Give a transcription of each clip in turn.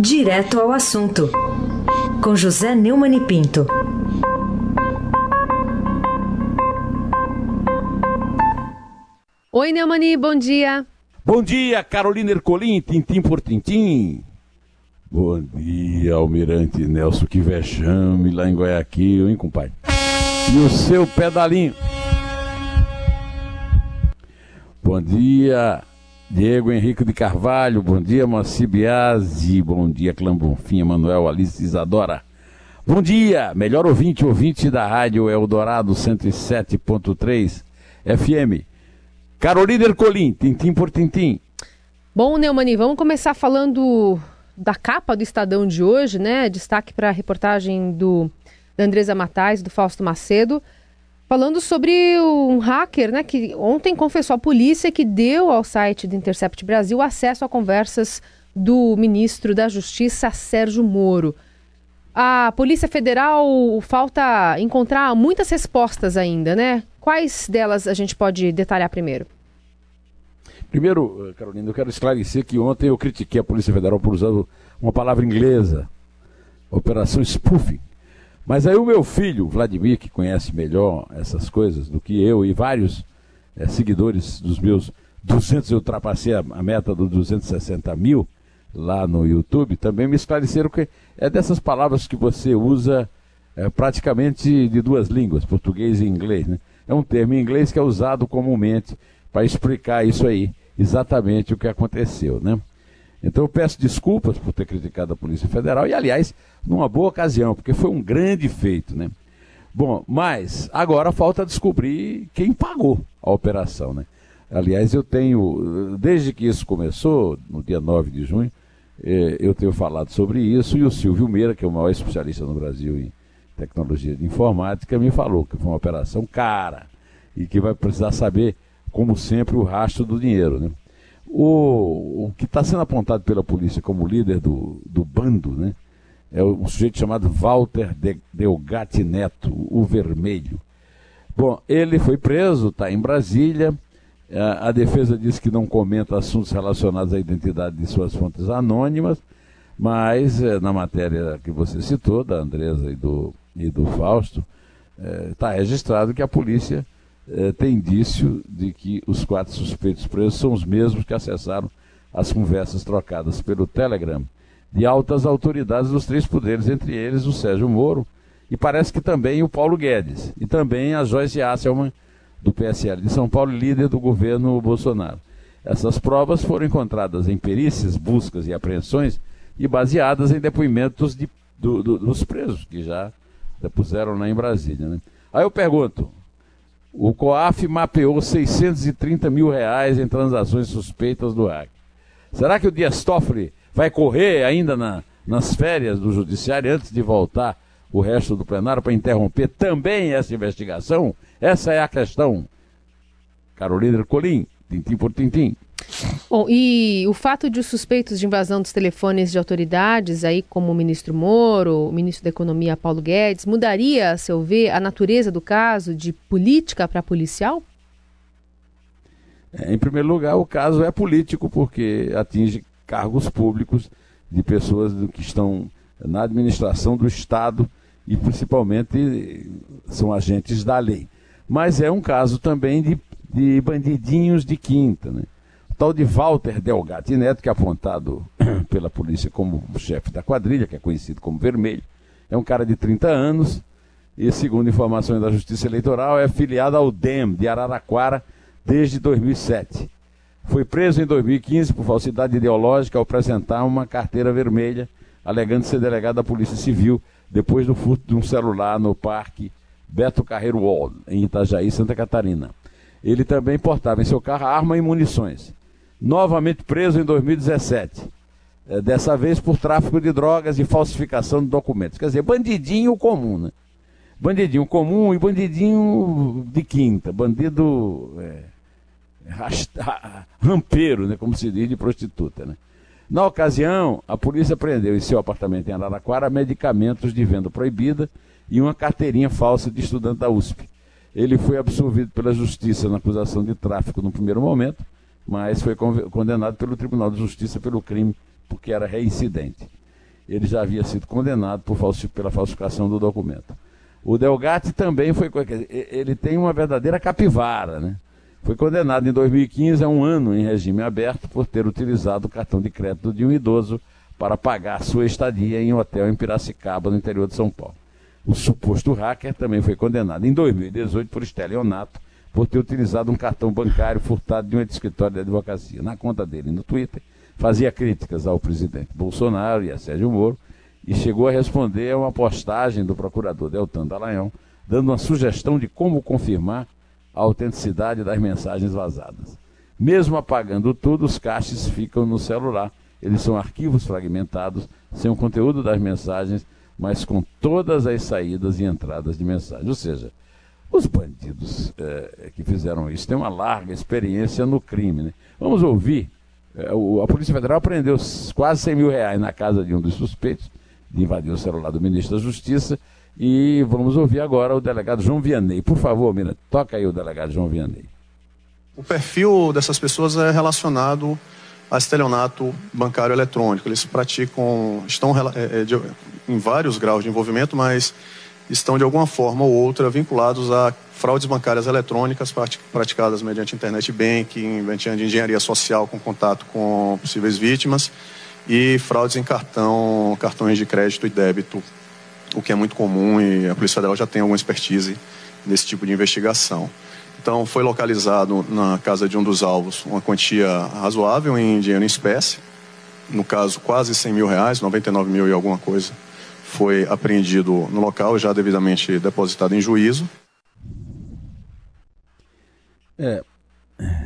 Direto ao assunto, com José Neumann e Pinto. Oi, Neumani, bom dia. Bom dia, Carolina Ercolim, tintim por tintim. Bom dia, Almirante Nelson, que vexame lá em Guayaquil, hein, compadre? E o seu pedalinho. Bom dia, Diego Henrique de Carvalho, bom dia, Moacir Biasi, bom dia, Clã Bonfim, Manuel Alice Isadora. Bom dia, melhor ouvinte, ouvinte da rádio Eldorado 107.3 FM. Carolina Ercolim, tintim por tintim. Bom, Neumani, vamos começar falando da capa do Estadão de hoje, né? Destaque para a reportagem do, da Andresa Matais, do Fausto Macedo, falando sobre um hacker, né? Que ontem confessou à polícia que deu ao site do Intercept Brasil acesso a conversas do ministro da Justiça, Sérgio Moro. A Polícia Federal falta encontrar muitas respostas ainda, né? Quais delas a gente pode detalhar primeiro? Primeiro, eh, Carolina, eu quero esclarecer que ontem eu critiquei a Polícia Federal por usar uma palavra inglesa, Operação Spoofing. Mas aí o meu filho, Vladimir, que conhece melhor essas coisas do que eu e vários é, seguidores dos meus 200, eu ultrapassei a, a meta dos 260 mil lá no YouTube, também me esclareceram que é dessas palavras que você usa é, praticamente de duas línguas, português e inglês. Né? É um termo em inglês que é usado comumente para explicar isso aí, exatamente o que aconteceu, né? Então eu peço desculpas por ter criticado a Polícia Federal e, aliás, numa boa ocasião, porque foi um grande feito, né? Bom, mas agora falta descobrir quem pagou a operação, né? Aliás, eu tenho, desde que isso começou, no dia 9 de junho, eh, eu tenho falado sobre isso e o Silvio Meira, que é o maior especialista no Brasil em tecnologia de informática, me falou que foi uma operação cara e que vai precisar saber como sempre, o rastro do dinheiro. Né? O, o que está sendo apontado pela polícia como líder do, do bando né, é um sujeito chamado Walter de, Delgatti Neto, o Vermelho. Bom, ele foi preso, está em Brasília. A, a defesa diz que não comenta assuntos relacionados à identidade de suas fontes anônimas, mas é, na matéria que você citou, da Andresa e do, e do Fausto, está é, registrado que a polícia eh, tem indício de que os quatro suspeitos presos são os mesmos que acessaram as conversas trocadas pelo Telegram de altas autoridades dos três poderes, entre eles o Sérgio Moro e parece que também o Paulo Guedes e também a Joyce Hasselman do PSL de São Paulo, líder do governo Bolsonaro. Essas provas foram encontradas em perícias, buscas e apreensões e baseadas em depoimentos de, do, do, dos presos que já depuseram lá em Brasília. Né? Aí eu pergunto, o COAF mapeou 630 mil reais em transações suspeitas do hack. Será que o Dias Toffoli vai correr ainda na, nas férias do Judiciário antes de voltar o resto do plenário para interromper também essa investigação? Essa é a questão. Carolina Colim, tintim por tintim. Bom, e o fato de os suspeitos de invasão dos telefones de autoridades, aí como o ministro Moro, o ministro da Economia Paulo Guedes, mudaria, a seu ver, a natureza do caso de política para policial? É, em primeiro lugar, o caso é político porque atinge cargos públicos de pessoas que estão na administração do Estado e principalmente são agentes da lei. Mas é um caso também de, de bandidinhos de quinta, né? tal de Walter Delgatti Neto, que é apontado pela polícia como chefe da quadrilha, que é conhecido como Vermelho, é um cara de 30 anos e, segundo informações da Justiça Eleitoral, é filiado ao DEM de Araraquara desde 2007. Foi preso em 2015 por falsidade ideológica ao apresentar uma carteira vermelha, alegando ser delegado da Polícia Civil depois do furto de um celular no Parque Beto Carreiro Wall, em Itajaí, Santa Catarina. Ele também portava em seu carro arma e munições novamente preso em 2017. É, dessa vez por tráfico de drogas e falsificação de documentos. Quer dizer, bandidinho comum, né? Bandidinho comum e bandidinho de quinta. Bandido é, rampeiro, né? como se diz, de prostituta. Né? Na ocasião, a polícia prendeu em seu apartamento em Araraquara medicamentos de venda proibida e uma carteirinha falsa de estudante da USP. Ele foi absolvido pela justiça na acusação de tráfico no primeiro momento mas foi condenado pelo Tribunal de Justiça pelo crime, porque era reincidente. ele já havia sido condenado pela falsificação do documento. O Delgatti também foi. Ele tem uma verdadeira capivara, né? Foi condenado em 2015 a um ano em regime aberto por ter utilizado o cartão de crédito de um idoso para pagar sua estadia em um hotel em Piracicaba, no interior de São Paulo. O suposto hacker também foi condenado em 2018 por estelionato por ter utilizado um cartão bancário furtado de um escritório de advocacia. Na conta dele no Twitter, fazia críticas ao presidente Bolsonaro e a Sérgio Moro e chegou a responder a uma postagem do procurador Deltan Dallagnol, dando uma sugestão de como confirmar a autenticidade das mensagens vazadas. Mesmo apagando tudo, os caches ficam no celular. Eles são arquivos fragmentados, sem o conteúdo das mensagens, mas com todas as saídas e entradas de mensagens. Ou seja, os bandidos é, que fizeram isso têm uma larga experiência no crime. Né? Vamos ouvir. É, o, a Polícia Federal prendeu quase 100 mil reais na casa de um dos suspeitos de invadir o celular do ministro da Justiça. E vamos ouvir agora o delegado João Vianney. Por favor, Mira, toca aí o delegado João Vianney. O perfil dessas pessoas é relacionado estelionato bancário eletrônico. Eles praticam, estão é, é, de, em vários graus de envolvimento, mas estão de alguma forma ou outra vinculados a fraudes bancárias eletrônicas praticadas mediante internet banking, mediante engenharia social com contato com possíveis vítimas e fraudes em cartão, cartões de crédito e débito, o que é muito comum e a Polícia Federal já tem alguma expertise nesse tipo de investigação. Então, foi localizado na casa de um dos alvos uma quantia razoável em dinheiro em espécie, no caso, quase 100 mil reais, 99 mil e alguma coisa foi apreendido no local, já devidamente depositado em juízo. É,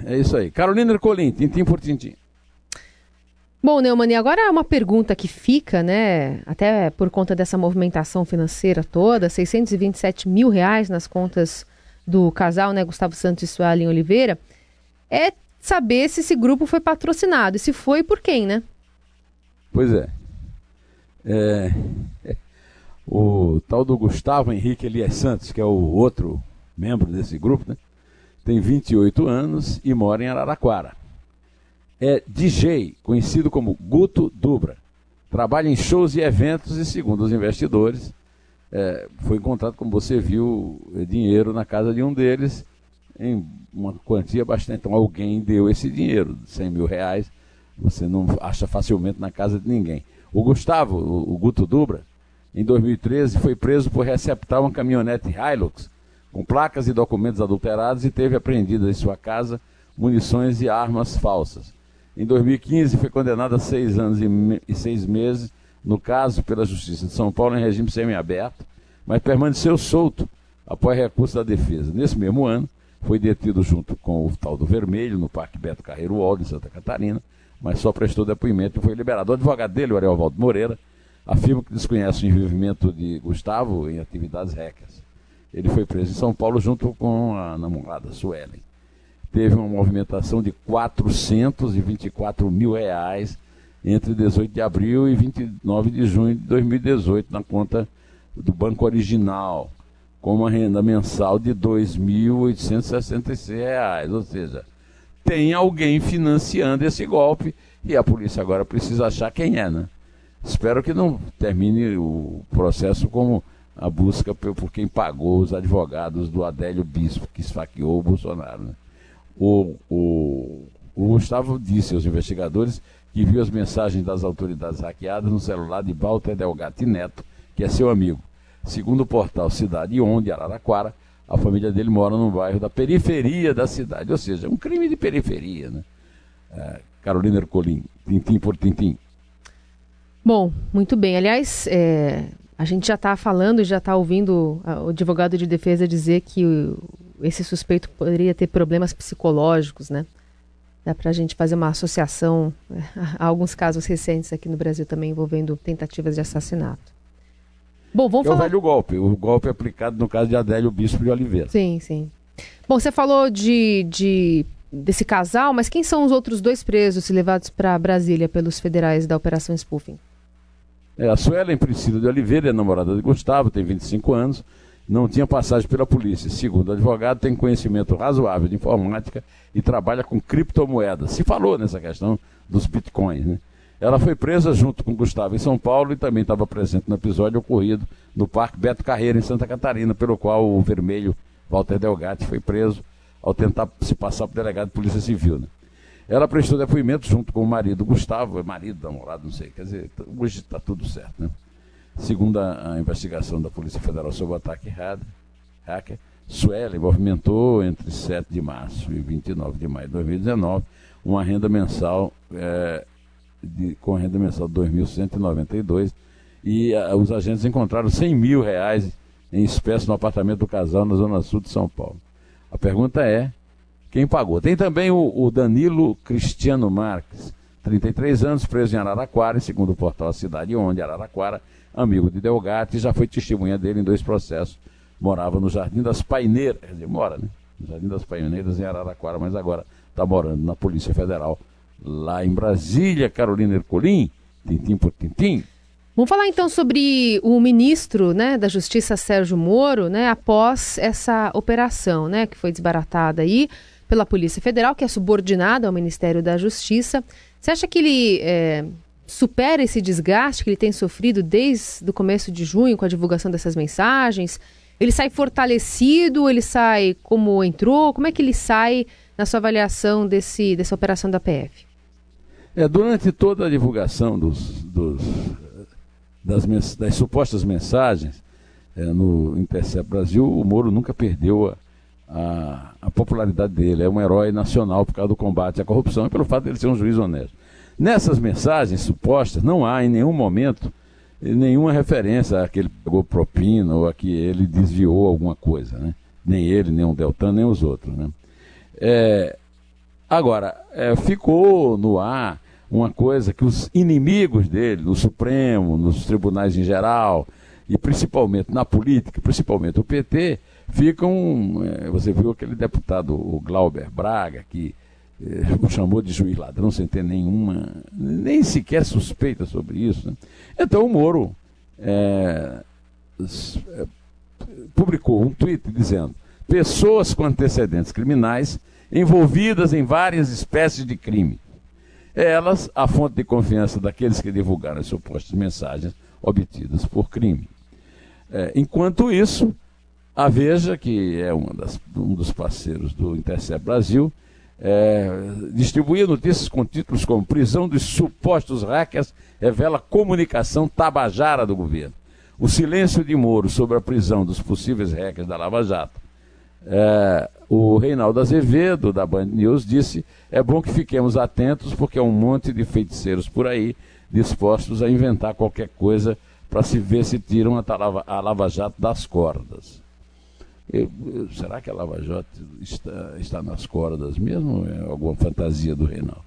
é isso aí. Carolina Ercolim, tintim por tintim. Bom, Neumann, agora uma pergunta que fica, né, até por conta dessa movimentação financeira toda, 627 mil reais nas contas do casal, né, Gustavo Santos e Suelen Oliveira, é saber se esse grupo foi patrocinado e se foi por quem, né? Pois é. É, o tal do Gustavo Henrique Elias Santos, que é o outro membro desse grupo, né? tem 28 anos e mora em Araraquara. É DJ, conhecido como Guto Dubra. Trabalha em shows e eventos e, segundo os investidores, é, foi encontrado, como você viu, dinheiro na casa de um deles em uma quantia bastante. Então alguém deu esse dinheiro, 100 mil reais, você não acha facilmente na casa de ninguém. O Gustavo, o, Guto Dubra, em 2013 foi preso por receptar uma caminhonete Hilux com placas e documentos adulterados e teve apreendidas em sua casa munições e armas falsas. Em 2015 foi condenado a seis anos e seis meses, no caso pela Justiça de São Paulo, em regime semiaberto, mas permaneceu solto após recurso da defesa. Nesse mesmo ano, foi detido junto com o tal do Vermelho, no Parque Beto Carreiro Waldo, em Santa Catarina, mas só prestou depoimento e foi liberado. O advogado dele, o Ariel Valdo Moreira, afirma que desconhece o envolvimento de Gustavo em atividades hackers. Ele foi preso em São Paulo junto com a namorada Suelen. Teve uma movimentação de 424 mil reais entre 18 de abril e 29 de junho de 2018 na conta do banco original, com uma renda mensal de R$ 2.866, ou seja, tem alguém financiando esse golpe e a polícia agora precisa achar quem é, né? Espero que não termine o processo como a busca por quem pagou os advogados do Adélio Bispo, que esfaqueou o Bolsonaro. Né? O, o, o Gustavo disse aos investigadores que viu as mensagens das autoridades hackeadas no celular de Walter Delgatti Neto, que é seu amigo. Segundo o portal Cidade Onde, Araraquara, a família dele mora num bairro da periferia da cidade, ou seja, um crime de periferia, né? É, Carolina Ercolim, tintim por tintim. Bom, muito bem. Aliás, é, a gente já está falando e já está ouvindo o advogado de defesa dizer que esse suspeito poderia ter problemas psicológicos, né? Dá para a gente fazer uma associação a alguns casos recentes aqui no Brasil também envolvendo tentativas de assassinato. Bom, vamos é falar... o velho golpe, o golpe aplicado no caso de Adélio Bispo de Oliveira. Sim, sim. Bom, você falou de, de desse casal, mas quem são os outros dois presos levados para Brasília pelos federais da Operação Spoofing? É, a Suelen Priscila de Oliveira é namorada de Gustavo, tem 25 anos, não tinha passagem pela polícia. Segundo o advogado, tem conhecimento razoável de informática e trabalha com criptomoedas. Se falou nessa questão dos bitcoins, né? Ela foi presa junto com Gustavo em São Paulo e também estava presente no episódio ocorrido no Parque Beto Carreira, em Santa Catarina, pelo qual o vermelho Walter Delgatti foi preso ao tentar se passar por delegado de Polícia Civil. Né? Ela prestou depoimento junto com o marido Gustavo, é marido, namorado, não sei, quer dizer, hoje está tudo certo. Né? Segundo a, a, investigação da Polícia Federal sobre o ataque hacker, Suelen movimentou entre 7 de março e 29 de maio de 2019 uma renda mensal é, de, com renda mensal de 2.192 e a, os agentes encontraram 100 mil reais em espécie no apartamento do casal na zona sul de São Paulo. A pergunta é quem pagou. Tem também o, o Danilo Cristiano Marques, 33 anos, preso em Araraquara, segundo o portal Cidade Onde, Araraquara, amigo de Delgatti, já foi testemunha dele em dois processos morava no Jardim das Paineiras, quer dizer, mora, né? No Jardim das Paineiras, em Araraquara, mas agora está morando na Polícia Federal, lá em Brasília, Carolina Ercolim, tintim por tintim. Vamos falar então sobre o ministro né, da Justiça, Sérgio Moro, né, após essa operação né, que foi desbaratada aí pela Polícia Federal, que é subordinada ao Ministério da Justiça. Você acha que ele é, supera esse desgaste que ele tem sofrido desde o começo de junho com a divulgação dessas mensagens? Ele sai fortalecido? Ele sai como entrou? Como é que ele sai na sua avaliação desse, dessa operação da PF? É, durante toda a divulgação dos, dos das, das, supostas mensagens é, no Intercept Brasil, o Moro nunca perdeu a, a, a, popularidade dele. É um herói nacional por causa do combate à corrupção e pelo fato de ele ser um juiz honesto. Nessas mensagens supostas, não há em nenhum momento nenhuma referência a que ele pegou propina ou a que ele desviou alguma coisa, né? Nem ele, nem o Deltan, nem os outros, né? É, agora, é, ficou no ar uma coisa que os inimigos dele, no Supremo, nos tribunais em geral, e principalmente na política, principalmente o PT, ficam. É, você viu aquele deputado, o Glauber Braga, que o chamou de juiz ladrão sem ter nenhuma, nem sequer suspeita sobre isso. Né? Então o Moro é, é, publicou um tweet dizendo: pessoas com antecedentes criminais envolvidas em várias espécies de crime. Elas, a fonte de confiança daqueles que divulgaram as supostas mensagens obtidas por crime. É, enquanto isso, a Veja, que é das, um dos parceiros do Intercept Brasil, é, distribuía notícias com títulos como Prisão dos supostos hackers revela comunicação tabajara do governo. O silêncio de Moro sobre a prisão dos possíveis hackers da Lava Jato. É, o Reinaldo Azevedo, da Band News, disse: é bom que fiquemos atentos, porque é um monte de feiticeiros por aí dispostos a inventar qualquer coisa para se ver se tiram a Lava Jato das cordas. Eu, eu, será que a Lava Jato está, está nas cordas mesmo? É alguma fantasia do Reinaldo?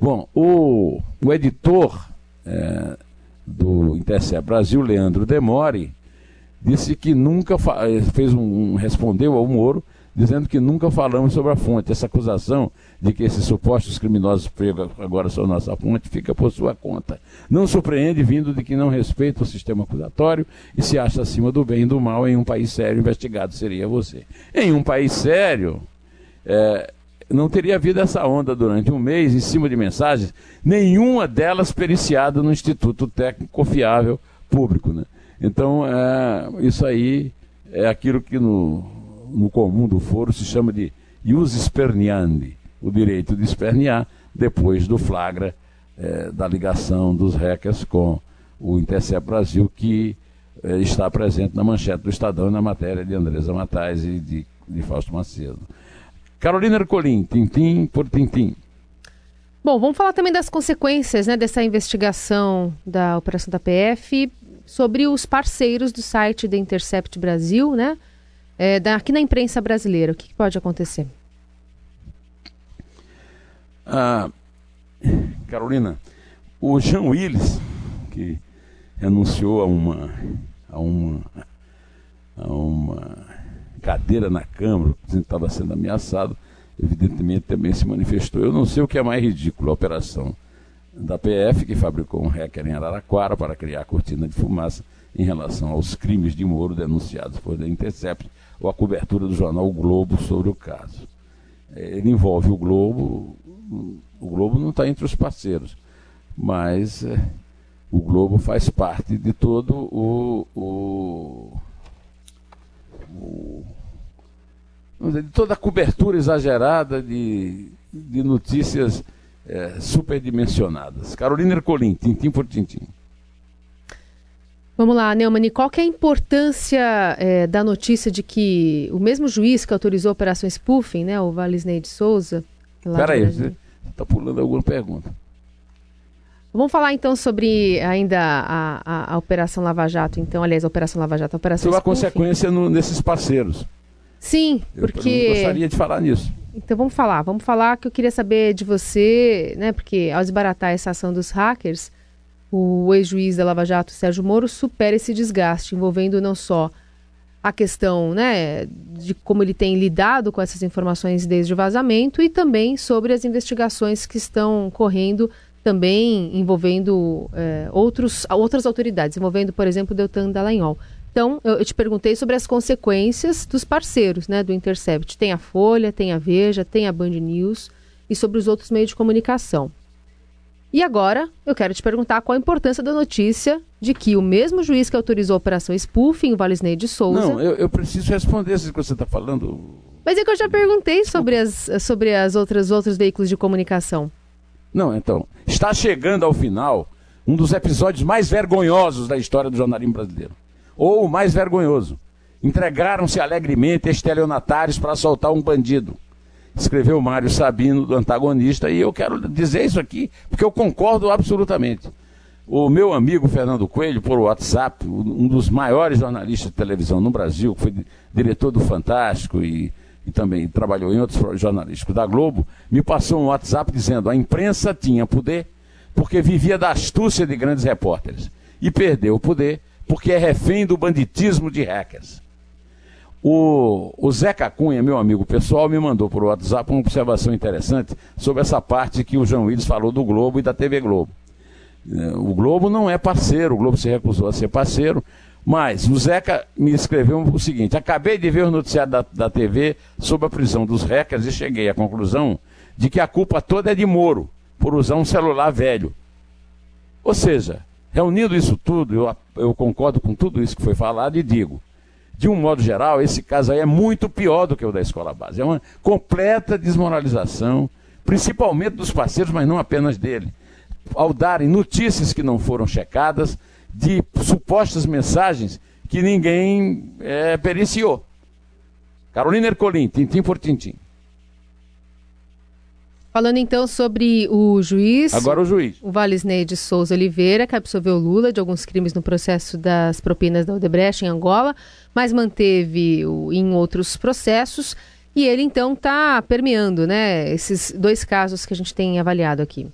Bom, o, o editor é, do Intercept Brasil, Leandro Demore, disse que nunca fez um, um respondeu ao Moro dizendo que nunca falamos sobre a fonte. Essa acusação de que esses supostos criminosos pregam agora são nossa fonte fica por sua conta. Não surpreende vindo de que não respeita o sistema acusatório e se acha acima do bem e do mal em um país sério, investigado seria você. Em um país sério, é, não teria havido essa onda durante um mês em cima de mensagens, nenhuma delas periciada no Instituto Técnico Confiável Público. Né? Então, é, isso aí é aquilo que no, no comum do foro se chama de ius esperniandi, o direito de espernear depois do flagra é, da ligação dos hackers com o Intercept Brasil, que é, está presente na manchete do Estadão e na matéria de Andresa Matais e de, de Fausto Macedo. Carolina Ercolim, tintim por tintim. Bom, vamos falar também das consequências né, dessa investigação da operação da PF sobre os parceiros do site da Intercept Brasil, né? É, aqui na imprensa brasileira, o que, que pode acontecer? Ah, Carolina, o Jean Willis, que renunciou a uma, a uma, a uma cadeira na Câmara, estava sendo ameaçado, evidentemente também se manifestou. Eu não sei o que é mais ridículo, a operação da PF, que fabricou um hacker em Araraquara para criar cortina de fumaça em relação aos crimes de Moro denunciados por The Intercept, ou a cobertura do jornal o Globo sobre o caso. Ele envolve o Globo, o Globo não está entre os parceiros. mas é, o Globo faz parte de todo o, o, o de toda a cobertura exagerada de, de notícias é, superdimensionadas. Carolina Ercolim, tintim por tintim. Vamos lá, Neumani, qual que é a importância é, da notícia de que o mesmo juiz que autorizou a operação spoofing, né, o Valisney de Souza... Peraí, você está pulando alguma pergunta. Vamos falar então sobre ainda a, a, a, Operação Lava Jato, então, aliás, a Operação Lava Jato, a Operação Sobre a consequência no, nesses parceiros. Sim, porque... Eu gostaria de falar nisso. Então vamos falar, vamos falar que eu queria saber de você, né, porque ao desbaratar essa ação dos hackers, o ex-juiz da Lava Jato, Sérgio Moro, supera esse desgaste, envolvendo não só a questão né, de como ele tem lidado com essas informações desde o vazamento e também sobre as investigações que estão correndo também envolvendo é, outros, outras autoridades, envolvendo, por exemplo, Deltan Dallagnol. Então, eu, eu, te perguntei sobre as consequências dos parceiros né, do Intercept. Tem a Folha, tem a Veja, tem a Band News e sobre os outros meios de comunicação. E agora, eu quero te perguntar qual a importância da notícia de que o mesmo juiz que autorizou a operação spoofing, o Valisney de Souza... Não, eu, eu preciso responder isso que você está falando. Mas é que eu já perguntei sobre as, sobre as outras outros veículos de comunicação. Não, então, está chegando ao final um dos episódios mais vergonhosos da história do jornalismo brasileiro. Ou o mais vergonhoso. Entregaram-se alegremente estelionatários para soltar um bandido. Escreveu Mário Sabino, do antagonista, e eu quero dizer isso aqui, porque eu concordo absolutamente. O meu amigo Fernando Coelho, por WhatsApp, um dos maiores jornalistas de televisão no Brasil, que foi diretor do Fantástico e e também trabalhou em outros jornalísticos da Globo, me passou um WhatsApp dizendo a imprensa tinha poder porque vivia da astúcia de grandes repórteres e perdeu o poder porque é refém do banditismo de hackers. O, o Zeca Cunha, meu amigo pessoal, me mandou por WhatsApp uma observação interessante sobre essa parte que o João Willis falou do Globo e da TV Globo. É, o Globo não é parceiro, o Globo se recusou a ser parceiro, mas o Zeca me escreveu o seguinte: acabei de ver o noticiário da, da TV sobre a prisão dos hackers e cheguei à conclusão de que a culpa toda é de Moro, por usar um celular velho. Ou seja, reunindo isso tudo, eu, eu concordo com tudo isso que foi falado e digo: de um modo geral, esse caso aí é muito pior do que o da escola base. É uma completa desmoralização, principalmente dos parceiros, mas não apenas dele. Ao darem notícias que não foram checadas, de supostas mensagens que ninguém é, periciou. Carolina Ercolim, tintim por tintim. Falando então sobre o juiz. Agora o juiz. O Valisney de Souza Oliveira, que absolveu Lula de alguns crimes no processo das propinas da Odebrecht em Angola, mas manteve-o em outros processos. E ele então está permeando né, esses dois casos que a gente tem avaliado aqui.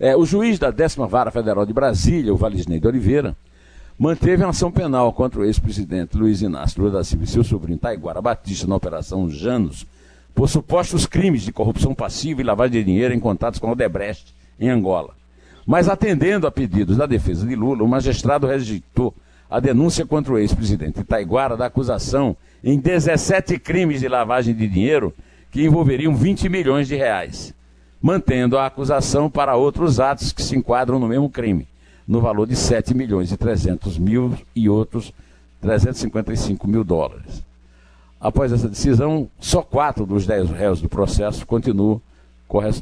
É, o juiz da décima vara federal de Brasília, o Valisney de Oliveira, manteve uma ação penal contra o ex-presidente Luiz Inácio Lula da Silva e seu sobrinho Taiguara Batista na Operação Janos por supostos crimes de corrupção passiva e lavagem de dinheiro em contatos com Odebrecht, em Angola. Mas atendendo a pedidos da defesa de Lula, o magistrado rejeitou a denúncia contra o ex-presidente Taiguara da acusação em 17 crimes de lavagem de dinheiro que envolveriam 20 milhões de reais mantendo a acusação para outros atos que se enquadram no mesmo crime, no valor de 7 milhões e 300 mil e outros 355 mil dólares. Após essa decisão, só quatro dos dez réus do processo continuam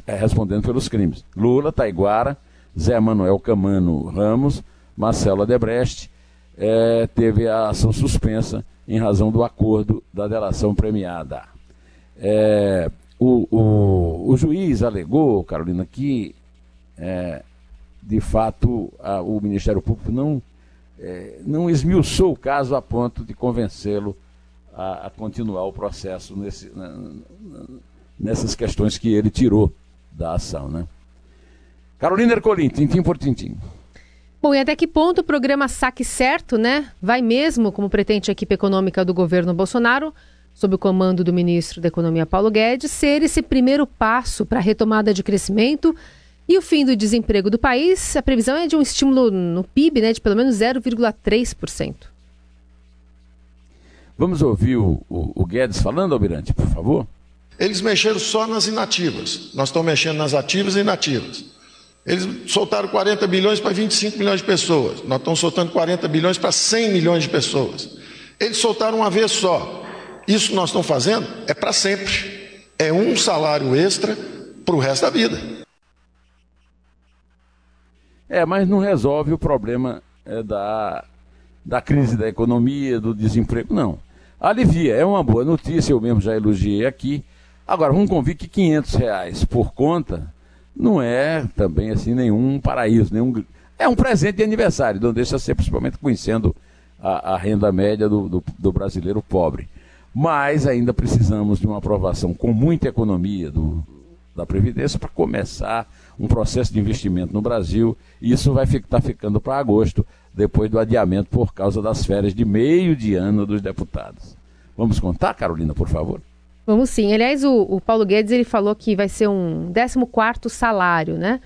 eh, respondendo pelos crimes. Lula, Taiguara, Zé Manuel Camano Ramos, Marcelo Adebrecht, é, teve a ação suspensa em razão do acordo da delação premiada. É, o, o, o juiz alegou, Carolina, que é, de fato a, o Ministério Público não, não esmiuçou o caso a ponto de convencê-lo a, a, continuar o processo nesse, nessas questões que ele tirou da ação. Né? Carolina Ercolim, tintim por tintim. Bom, e até que ponto o programa Saque Certo, né? Vai mesmo, como pretende a equipe econômica do governo Bolsonaro, sob o comando do ministro da Economia Paulo Guedes, ser esse primeiro passo para a retomada de crescimento e o fim do desemprego do país. A previsão é de um estímulo no PIB né, de pelo menos 0,3%. Vamos ouvir o, o, o, Guedes falando, Almirante, por favor? Eles mexeram só nas inativas. Nós estamos mexendo nas ativas e inativas. Eles soltaram 40 bilhões para 25 milhões de pessoas. Nós estamos soltando 40 bilhões para 100 milhões de pessoas. Eles soltaram uma vez só. Isso que nós estamos fazendo é para sempre. É um salário extra para o resto da vida. É, mas não resolve o problema é, da, da crise da economia, do desemprego, não. Alivia, é uma boa notícia, eu mesmo já elogiei aqui. Agora, vamos convir que 500 reais por conta não é também assim nenhum paraíso, nenhum... é um presente de aniversário, não deixa ser principalmente conhecendo a, a renda média do, do, do, brasileiro pobre. Mas ainda precisamos de uma aprovação com muita economia do, da Previdência para começar um processo de investimento no Brasil. E isso vai estar tá ficando para agosto, depois do adiamento por causa das férias de meio de ano dos deputados. Vamos contar, Carolina, por favor? Vamos sim. Aliás, o, o Paulo Guedes ele falou que vai ser um 14 salário, né?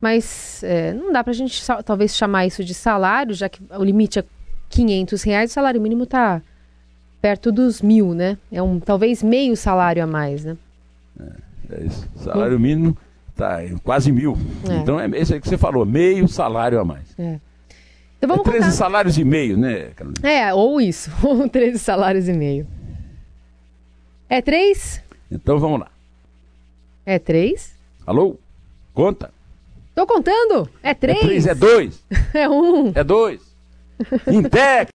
Mas é, não dá para a gente talvez chamar isso de salário, já que o limite é 500 reais, o salário mínimo está perto dos mil, né? É um talvez meio salário a mais, né? É, é isso. Salário mínimo está quase mil. É. Então é isso aí que você falou, meio salário a mais. É. Então vamos é 13 contar. salários e meio, né, Carolina? É, ou isso, ou 13 salários e meio. É três? Então vamos lá. É três? Alô? Conta. Tô contando. É três? É três, é dois. é um. É dois. Intec.